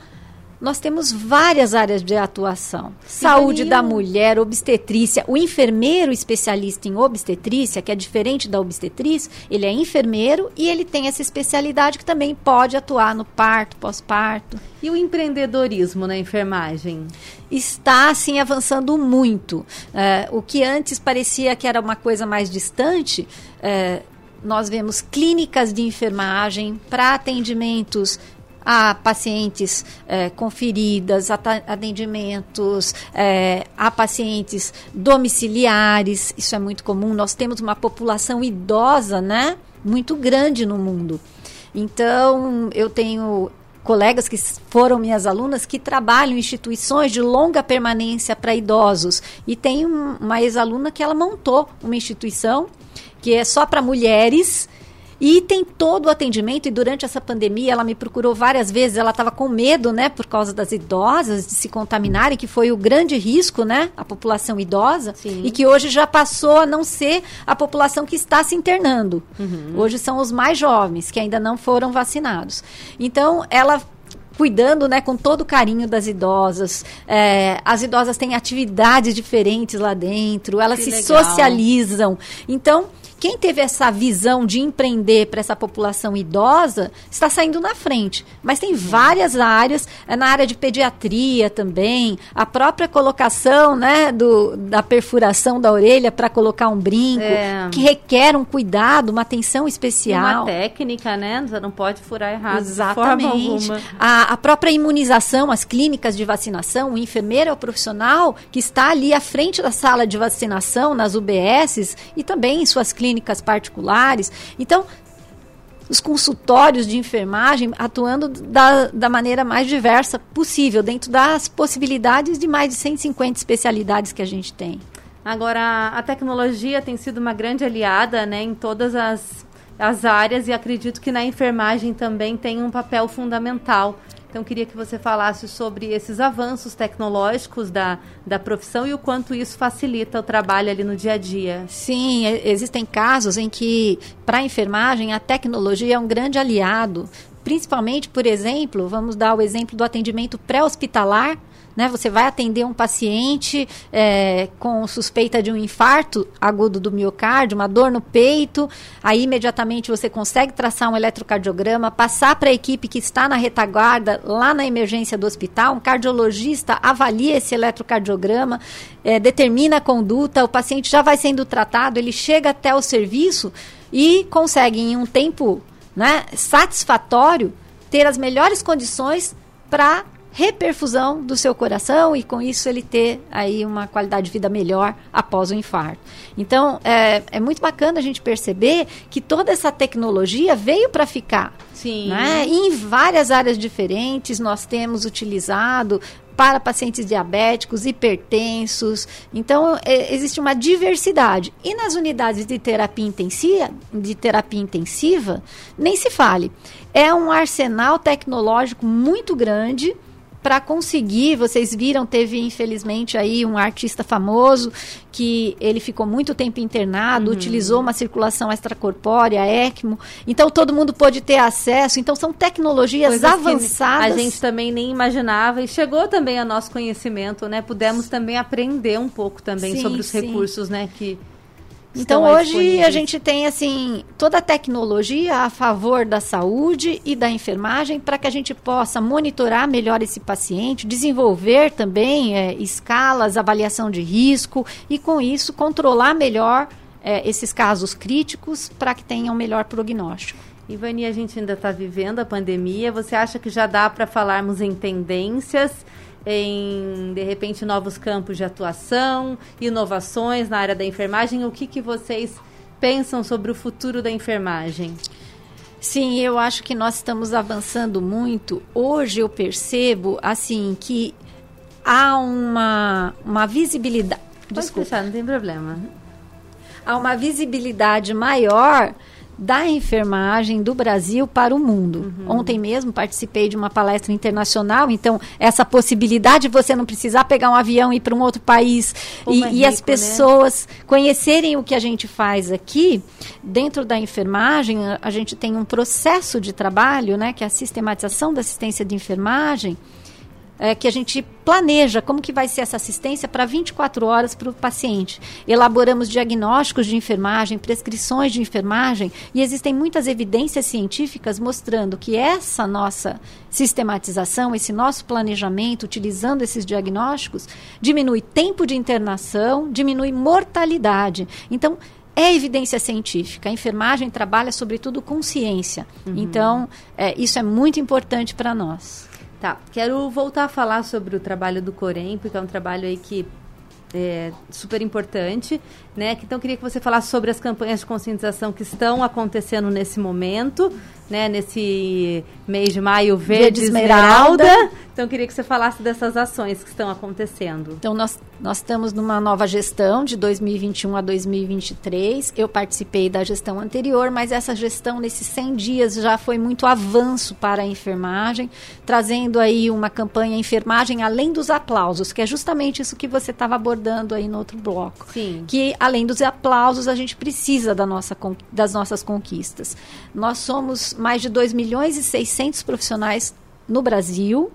nós temos várias áreas de atuação. Saúde da mulher, obstetrícia. O enfermeiro especialista em obstetrícia, que é diferente da obstetriz, ele é enfermeiro e ele tem essa especialidade que também pode atuar no parto, pós-parto. E o empreendedorismo na enfermagem? Está, assim, avançando muito. É, o que antes parecia que era uma coisa mais distante, é, nós vemos clínicas de enfermagem para atendimentos a pacientes é, com feridas, atendimentos é, a pacientes domiciliares, isso é muito comum. Nós temos uma população idosa, né, muito grande no mundo. Então, eu tenho colegas que foram minhas alunas que trabalham em instituições de longa permanência para idosos. E tem uma ex-aluna que ela montou uma instituição que é só para mulheres e tem todo o atendimento, e durante essa pandemia ela me procurou várias vezes, ela estava com medo, né, por causa das idosas, de se contaminarem, que foi o grande risco, né, a população idosa, Sim. e que hoje já passou a não ser a população que está se internando. Uhum. Hoje são os mais jovens, que ainda não foram vacinados. Então, ela cuidando né, com todo o carinho das idosas. É, as idosas têm atividades diferentes lá dentro, elas que se legal. socializam. Então, quem teve essa visão de empreender para essa população idosa está saindo na frente. Mas tem várias áreas, é na área de pediatria também, a própria colocação né, do, da perfuração da orelha para colocar um brinco, é. que requer um cuidado, uma atenção especial. Uma técnica, né? Você não pode furar errado. Exatamente. A, a própria imunização, as clínicas de vacinação, o enfermeiro é o profissional que está ali à frente da sala de vacinação, nas UBSs e também em suas clínicas clínicas particulares. Então, os consultórios de enfermagem atuando da, da maneira mais diversa possível, dentro das possibilidades de mais de 150 especialidades que a gente tem. Agora, a tecnologia tem sido uma grande aliada né, em todas as, as áreas e acredito que na enfermagem também tem um papel fundamental. Então, queria que você falasse sobre esses avanços tecnológicos da, da profissão e o quanto isso facilita o trabalho ali no dia a dia. Sim, existem casos em que, para a enfermagem, a tecnologia é um grande aliado. Principalmente, por exemplo, vamos dar o exemplo do atendimento pré-hospitalar né? Você vai atender um paciente é, com suspeita de um infarto agudo do miocárdio, uma dor no peito, aí imediatamente você consegue traçar um eletrocardiograma, passar para a equipe que está na retaguarda, lá na emergência do hospital, um cardiologista avalia esse eletrocardiograma, é, determina a conduta, o paciente já vai sendo tratado, ele chega até o serviço e consegue, em um tempo né, satisfatório, ter as melhores condições para reperfusão do seu coração e com isso ele ter aí uma qualidade de vida melhor após o infarto. Então é, é muito bacana a gente perceber que toda essa tecnologia veio para ficar. Sim. Né? E em várias áreas diferentes nós temos utilizado para pacientes diabéticos, hipertensos. Então, é, existe uma diversidade. E nas unidades de terapia intensiva, de terapia intensiva, nem se fale. É um arsenal tecnológico muito grande para conseguir, vocês viram, teve infelizmente aí um artista famoso que ele ficou muito tempo internado, uhum. utilizou uma circulação extracorpórea, ECMO. Então todo mundo pôde ter acesso. Então são tecnologias Coisas avançadas. a gente também nem imaginava e chegou também a nosso conhecimento, né? Pudemos também aprender um pouco também sim, sobre os sim. recursos, né, que então hoje a gente tem assim toda a tecnologia a favor da saúde e da enfermagem para que a gente possa monitorar melhor esse paciente, desenvolver também é, escalas, avaliação de risco e com isso controlar melhor é, esses casos críticos para que tenham um melhor prognóstico. Ivani, a gente ainda está vivendo a pandemia. Você acha que já dá para falarmos em tendências? Em, de repente, novos campos de atuação, inovações na área da enfermagem. O que, que vocês pensam sobre o futuro da enfermagem? Sim, eu acho que nós estamos avançando muito. Hoje eu percebo, assim, que há uma, uma visibilidade. Pode Desculpa. Deixar, não tem problema. a uma visibilidade maior da enfermagem do Brasil para o mundo. Uhum. Ontem mesmo participei de uma palestra internacional, então essa possibilidade de você não precisar pegar um avião e ir para um outro país e, rico, e, as né? pessoas né? conhecerem o que a gente faz aqui dentro da enfermagem, a, a gente tem um processo de trabalho, né, que é a sistematização da assistência de enfermagem é, que a gente planeja como que vai ser essa assistência para 24 horas para o paciente. Elaboramos diagnósticos de enfermagem, prescrições de enfermagem e existem muitas evidências científicas mostrando que essa nossa sistematização, esse nosso planejamento, utilizando esses diagnósticos, diminui tempo de internação, diminui mortalidade. Então, é evidência científica. A enfermagem trabalha, sobretudo, com ciência. Uhum. Então, é, isso é muito importante para nós. Tá, quero voltar a falar sobre o trabalho do Corém, porque é um trabalho aí que é super importante, né? Então queria que você falasse sobre as campanhas de conscientização que estão acontecendo nesse momento, né? Nesse mês de maio verde, verde esmeralda. esmeralda. Então queria que você falasse dessas ações que estão acontecendo. Então nós nós estamos numa nova gestão de 2021 a 2023. Eu participei da gestão anterior, mas essa gestão nesses 100 dias já foi muito avanço para a enfermagem, trazendo aí uma campanha enfermagem além dos aplausos, que é justamente isso que você estava abordando aí no outro bloco. Sim. Que além dos aplausos, a gente precisa da nossa, das nossas conquistas. Nós somos mais de 2 milhões e 600 profissionais no Brasil,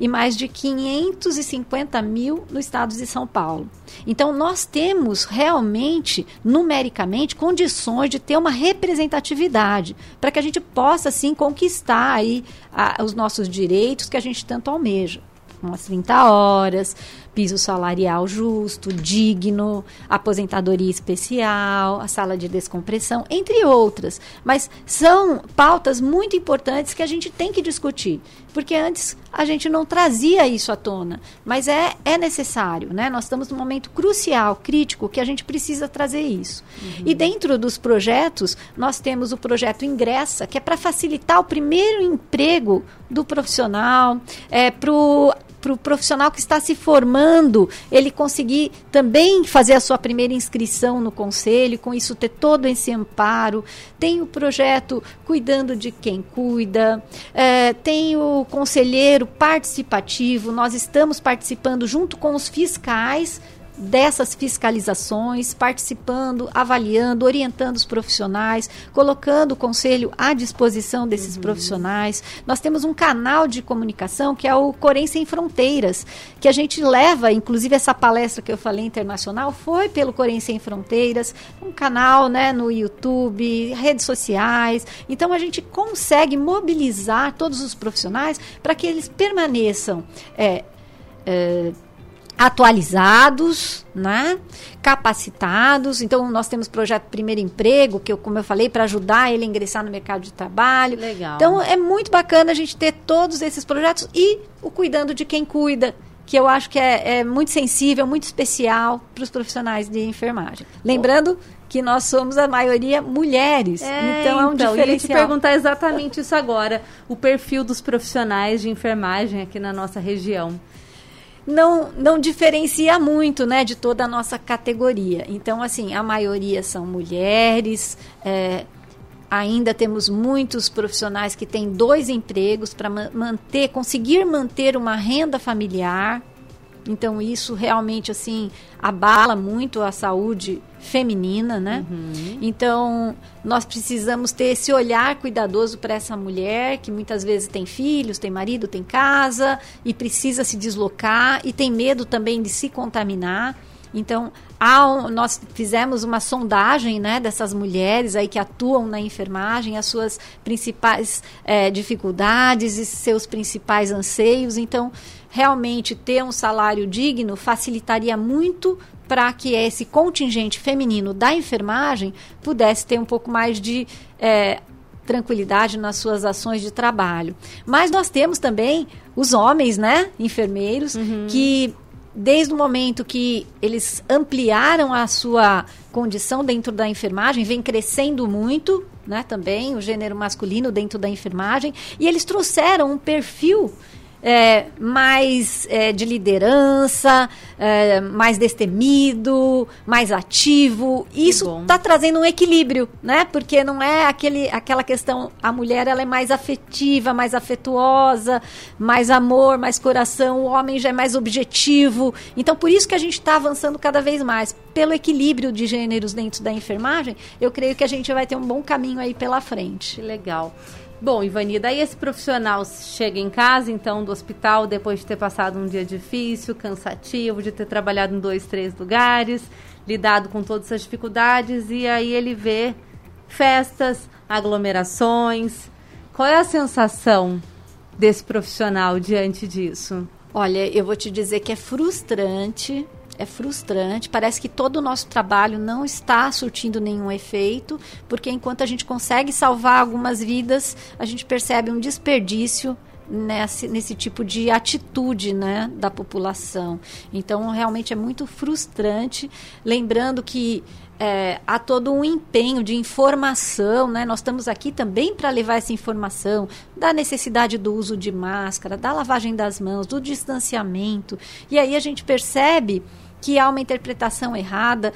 e mais de 550 mil no estado de São Paulo. Então, nós temos realmente, numericamente, condições de ter uma representatividade para que a gente possa, sim, conquistar aí a, os nossos direitos que a gente tanto almeja. Umas 30 horas, piso salarial justo, digno, aposentadoria especial, a sala de descompressão, entre outras. Mas são pautas muito importantes que a gente tem que discutir, porque antes a gente não trazia isso à tona, mas é, é necessário, né? Nós estamos num momento crucial, crítico, que a gente precisa trazer isso. Uhum. E dentro dos projetos, nós temos o projeto Ingressa, que é para facilitar o primeiro emprego do profissional, é, para o para o profissional que está se formando, ele conseguir também fazer a sua primeira inscrição no conselho, com isso ter todo esse amparo. Tem o projeto Cuidando de Quem Cuida, é, tem o conselheiro participativo, nós estamos participando junto com os fiscais dessas fiscalizações, participando, avaliando, orientando os profissionais, colocando o conselho à disposição desses uhum. profissionais. Nós temos um canal de comunicação que é o Corém Sem Fronteiras, que a gente leva, inclusive essa palestra que eu falei internacional foi pelo Corém Sem Fronteiras, um canal né, no YouTube, redes sociais. Então a gente consegue mobilizar todos os profissionais para que eles permaneçam. É, é, atualizados, né? capacitados. Então, nós temos projeto Primeiro Emprego, que eu, como eu falei, para ajudar ele a ingressar no mercado de trabalho. Legal. Então, é muito bacana a gente ter todos esses projetos e o cuidando de quem cuida, que eu acho que é, é muito sensível, muito especial para os profissionais de enfermagem. Lembrando que nós somos a maioria mulheres. É, então é um então, diferencial. Eu ia te perguntar exatamente isso agora, o perfil dos profissionais de enfermagem aqui na nossa região não, não diferencia muito né, de toda a nossa categoria. Então, assim, a maioria são mulheres, é, ainda temos muitos profissionais que têm dois empregos para manter, conseguir manter uma renda familiar. Então isso realmente assim abala muito a saúde feminina, né? Uhum. Então nós precisamos ter esse olhar cuidadoso para essa mulher que muitas vezes tem filhos, tem marido, tem casa e precisa se deslocar e tem medo também de se contaminar. Então, um, nós fizemos uma sondagem né, dessas mulheres aí que atuam na enfermagem, as suas principais é, dificuldades e seus principais anseios. Então, realmente ter um salário digno facilitaria muito para que esse contingente feminino da enfermagem pudesse ter um pouco mais de é, tranquilidade nas suas ações de trabalho. Mas nós temos também os homens, né, enfermeiros, uhum. que desde o momento que eles ampliaram a sua condição dentro da enfermagem, vem crescendo muito, né, também o gênero masculino dentro da enfermagem, e eles trouxeram um perfil é, mais é, de liderança, é, mais destemido, mais ativo. Isso está trazendo um equilíbrio, né? Porque não é aquele, aquela questão, a mulher ela é mais afetiva, mais afetuosa, mais amor, mais coração, o homem já é mais objetivo. Então, por isso que a gente está avançando cada vez mais. Pelo equilíbrio de gêneros dentro da enfermagem, eu creio que a gente vai ter um bom caminho aí pela frente. Que legal. Bom, Ivani, daí esse profissional chega em casa, então, do hospital, depois de ter passado um dia difícil, cansativo, de ter trabalhado em dois, três lugares, lidado com todas essas dificuldades, e aí ele vê festas, aglomerações. Qual é a sensação desse profissional diante disso? Olha, eu vou te dizer que é frustrante é frustrante. Parece que todo o nosso trabalho não está surtindo nenhum efeito, porque enquanto a gente consegue salvar algumas vidas, a gente percebe um desperdício nesse, nesse tipo de atitude né, da população. Então, realmente é muito frustrante. Lembrando que é, há todo um empenho de informação, né? Nós estamos aqui também para levar essa informação da necessidade do uso de máscara, da lavagem das mãos, do distanciamento. E aí a gente percebe que há uma interpretação errada.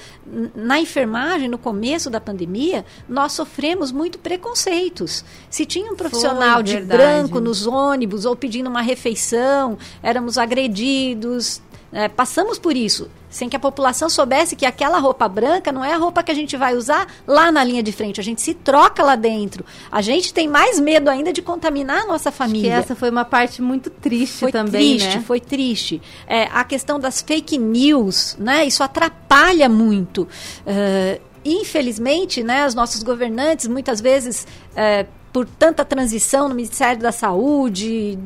Na enfermagem, no começo da pandemia, nós sofremos muito preconceitos. Se tinha um profissional Foi, de verdade. branco nos ônibus ou pedindo uma refeição, éramos agredidos, é, passamos por isso, sem que a população soubesse que aquela roupa branca não é a roupa que a gente vai usar lá na linha de frente. A gente se troca lá dentro. A gente tem mais medo ainda de contaminar a nossa família. essa foi uma parte muito triste foi também, triste, né? Foi triste, é, A questão das fake news, né? Isso atrapalha muito. Uh, infelizmente, né, os nossos governantes muitas vezes é, por tanta transição no Ministério da Saúde,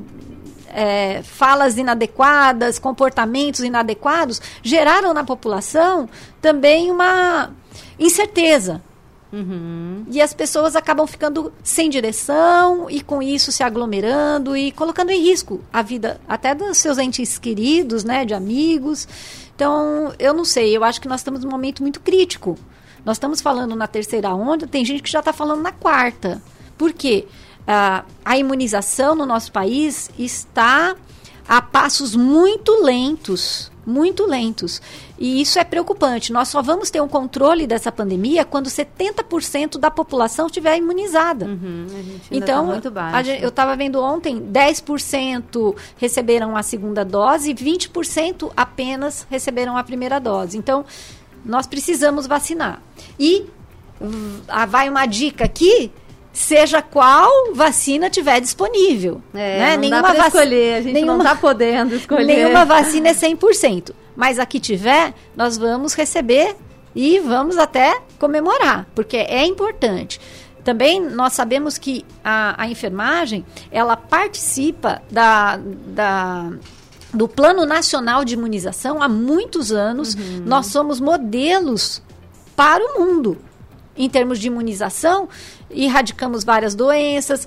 é, falas inadequadas, comportamentos inadequados, geraram na população também uma incerteza. Uhum. E as pessoas acabam ficando sem direção e com isso se aglomerando e colocando em risco a vida até dos seus entes queridos, né, de amigos. Então, eu não sei, eu acho que nós estamos num momento muito crítico. Nós estamos falando na terceira onda, tem gente que já está falando na quarta. Por quê? A, a imunização no nosso país está a passos muito lentos, muito lentos. E isso é preocupante. Nós só vamos ter um controle dessa pandemia quando 70% da população estiver imunizada. Uhum, tá então, tá gente, eu estava vendo ontem, 10% receberam a segunda dose e 20% apenas receberam a primeira dose. Então, nós precisamos vacinar. E vai uma dica aqui seja qual vacina tiver disponível. É, né? não nenhuma dá escolher, a gente nenhuma, não está podendo (laughs) escolher. Nenhuma vacina é 100%, mas a que tiver, nós vamos receber e vamos até comemorar, porque é importante. Também nós sabemos que a, a enfermagem, ela participa da, da do Plano Nacional de Imunização há muitos anos. Uhum. Nós somos modelos para o mundo em termos de imunização, erradicamos várias doenças.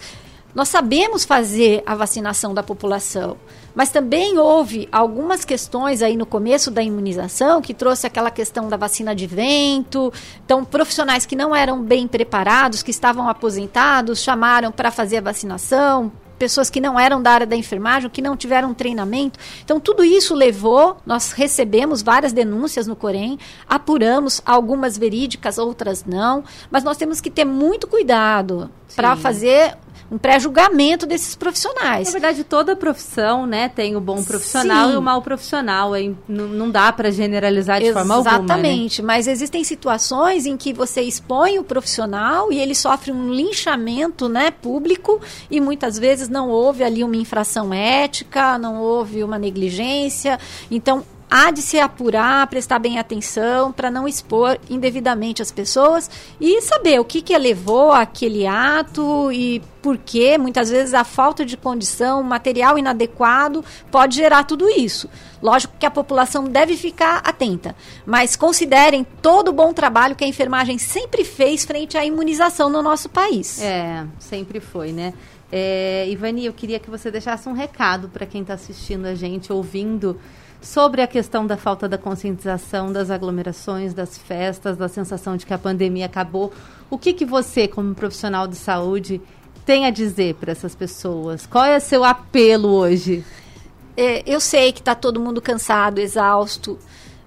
Nós sabemos fazer a vacinação da população, mas também houve algumas questões aí no começo da imunização que trouxe aquela questão da vacina de vento. Então, profissionais que não eram bem preparados, que estavam aposentados, chamaram para fazer a vacinação, pessoas que não eram da área da enfermagem, que não tiveram treinamento. Então, tudo isso levou, nós recebemos várias denúncias no Corém, apuramos algumas verídicas, outras não, mas nós temos que ter muito cuidado para fazer um pré-julgamento desses profissionais. Na verdade, toda profissão, né, tem o bom profissional Sim. e o mau profissional. Hein? não dá para generalizar de Exatamente, forma alguma. Né? Exatamente, né? mas existem situações em que você expõe o profissional e ele sofre um linchamento, né, público e muitas vezes não houve ali uma infração ética, não houve uma negligência. Então, há de se apurar, prestar bem atenção para não expor indevidamente as pessoas e saber o que, que levou aquele ato e por que muitas vezes a falta de condição, material inadequado pode gerar tudo isso. Lógico que a população deve ficar atenta, mas considerem todo o bom trabalho que a enfermagem sempre fez frente à imunização no nosso país. É, sempre foi, né? É, Ivani, eu queria que você deixasse um recado para quem está assistindo a gente, ouvindo sobre a questão da falta da conscientização das aglomerações, das festas, da sensação de que a pandemia acabou. O que, que você, como profissional de saúde, tem a dizer para essas pessoas? Qual é o seu apelo hoje? é, eu sei que está todo mundo cansado, exausto,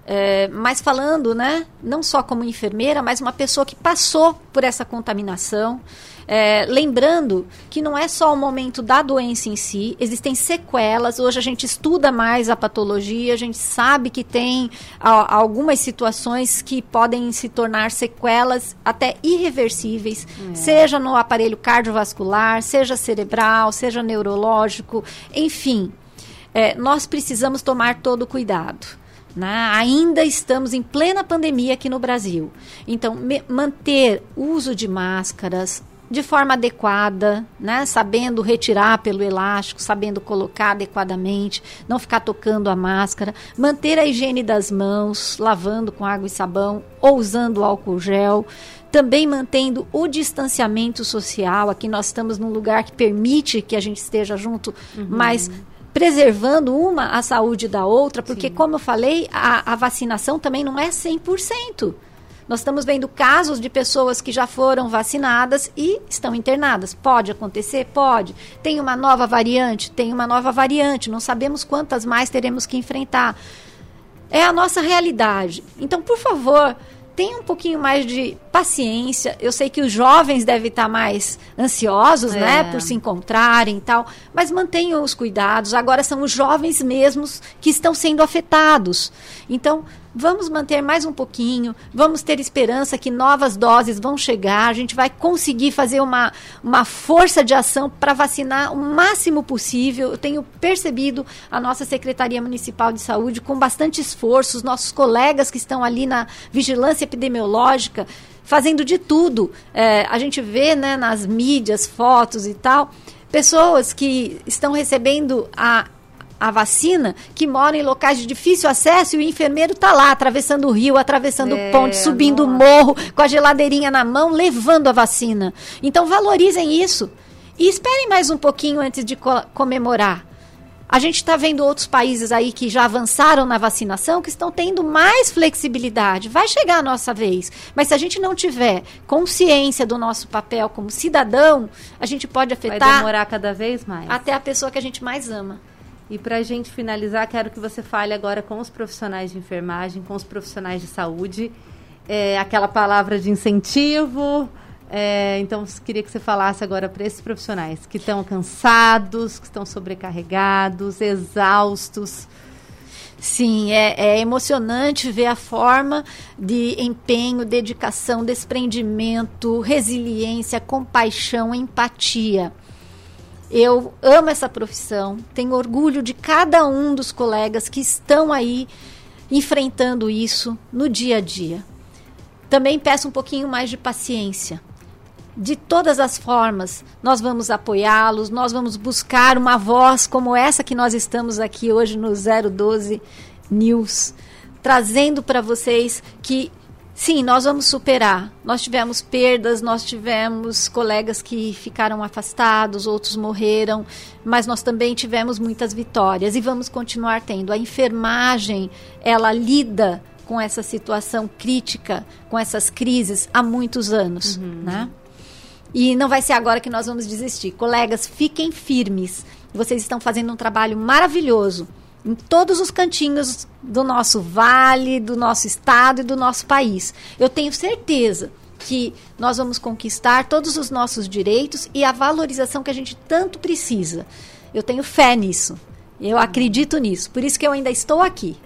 é, mas falando, né, não só como enfermeira, mas uma pessoa que passou por essa contaminação, é, lembrando que não é só o momento da doença em si, existem sequelas. Hoje a gente estuda mais a patologia, a gente sabe que tem a, algumas situações que podem se tornar sequelas até irreversíveis, é. seja no aparelho cardiovascular, seja cerebral, seja neurológico, enfim. É, nós precisamos tomar todo o cuidado. Né? Ainda estamos em plena pandemia aqui no Brasil. Então, manter o uso de máscaras, de forma adequada, né? sabendo retirar pelo elástico, sabendo colocar adequadamente, não ficar tocando a máscara, manter a higiene das mãos, lavando com água e sabão ou usando álcool gel, também mantendo o distanciamento social. Aqui nós estamos num lugar que permite que a gente esteja junto, uhum. mas preservando uma a saúde da outra, porque, Sim. como eu falei, a, a vacinação também não é 100%. Nós estamos vendo casos de pessoas que já foram vacinadas e estão internadas. Pode acontecer? Pode. Tem uma nova variante? Tem uma nova variante. Não sabemos quantas mais teremos que enfrentar. É a nossa realidade. Então, por favor, tenha um pouquinho mais de paciência. Eu sei que os jovens devem estar mais ansiosos, é. né, por se encontrarem e tal, mas mantenham os cuidados. Agora são os jovens mesmos que estão sendo afetados. Então, vamos manter mais um pouquinho, vamos ter esperança que novas doses vão chegar, a gente vai conseguir fazer uma, uma força de ação para vacinar o máximo possível. Eu tenho percebido a nossa Secretaria Municipal de Saúde com bastante esforço, os nossos colegas que estão ali na vigilância epidemiológica fazendo de tudo. É, a gente vê né, nas mídias, fotos e tal, pessoas que estão recebendo a a vacina que moram em locais de difícil acesso e o enfermeiro está lá, atravessando o rio, atravessando é, ponte, subindo o morro, com a geladeirinha na mão, levando a vacina. Então valorizem isso. E esperem mais um pouquinho antes de co comemorar. A gente está vendo outros países aí que já avançaram na vacinação, que estão tendo mais flexibilidade. Vai chegar a nossa vez. Mas se a gente não tiver consciência do nosso papel como cidadão, a gente pode afetar. Vai demorar cada vez mais. Até a pessoa que a gente mais ama. E para a gente finalizar, quero que você fale agora com os profissionais de enfermagem, com os profissionais de saúde, é, aquela palavra de incentivo. É, então, queria que você falasse agora para esses profissionais que estão cansados, que estão sobrecarregados, exaustos. Sim, é, é, emocionante ver a forma de empenho, dedicação, desprendimento, resiliência, compaixão, empatia. Eu amo essa profissão, tenho orgulho de cada um dos colegas que estão aí enfrentando isso no dia a dia. Também peço um pouquinho mais de paciência. De todas as formas, nós vamos apoiá-los, nós vamos buscar uma voz como essa que nós estamos aqui hoje no 012 News, trazendo para vocês que Sim, nós vamos superar. Nós tivemos perdas, nós tivemos colegas que ficaram afastados, outros morreram, mas nós também tivemos muitas vitórias e vamos continuar tendo. A enfermagem, ela lida com essa situação crítica, com essas crises há muitos anos, uhum. né? E não vai ser agora que nós vamos desistir. Colegas, fiquem firmes. Vocês estão fazendo um trabalho maravilhoso em todos os cantinhos do nosso vale, do nosso estado e do nosso país. Eu tenho certeza que nós vamos conquistar todos os nossos direitos e a valorização que a gente tanto precisa. Eu tenho fé nisso. Eu acredito nisso. Por isso que eu ainda estou aqui.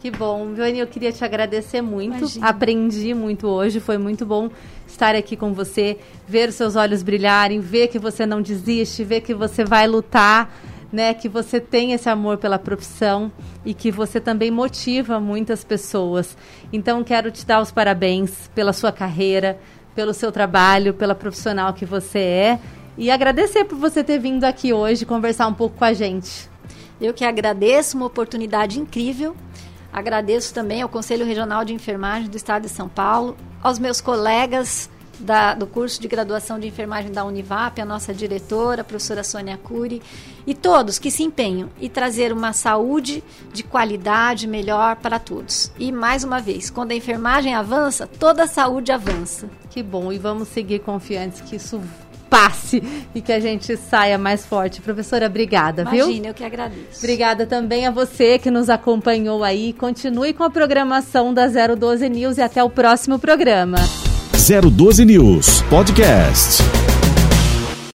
Que bom, Viane, eu queria te agradecer muito. Imagina. Aprendi muito hoje, foi muito bom estar aqui com você, ver os seus olhos brilharem, ver que você não desiste, ver que você vai lutar né, que você tem esse amor pela profissão e que você também motiva muitas pessoas. Então, quero te dar os parabéns pela sua carreira, pelo seu trabalho, pela profissional que você é e agradecer por você ter vindo aqui hoje conversar um pouco com a gente. Eu que agradeço, uma oportunidade incrível. Agradeço também ao Conselho Regional de Enfermagem do Estado de São Paulo, aos meus colegas da, do curso de graduação de enfermagem da Univap, a nossa diretora, a professora Sônia Cury, e todos que se empenham e trazer uma saúde de qualidade melhor para todos. E mais uma vez, quando a enfermagem avança, toda a saúde avança. Que bom, e vamos seguir confiantes que isso passe e que a gente saia mais forte. Professora, obrigada, Imagina, viu? Imagina, eu que agradeço. Obrigada também a você que nos acompanhou aí. Continue com a programação da 012 News e até o próximo programa. 012 News Podcast.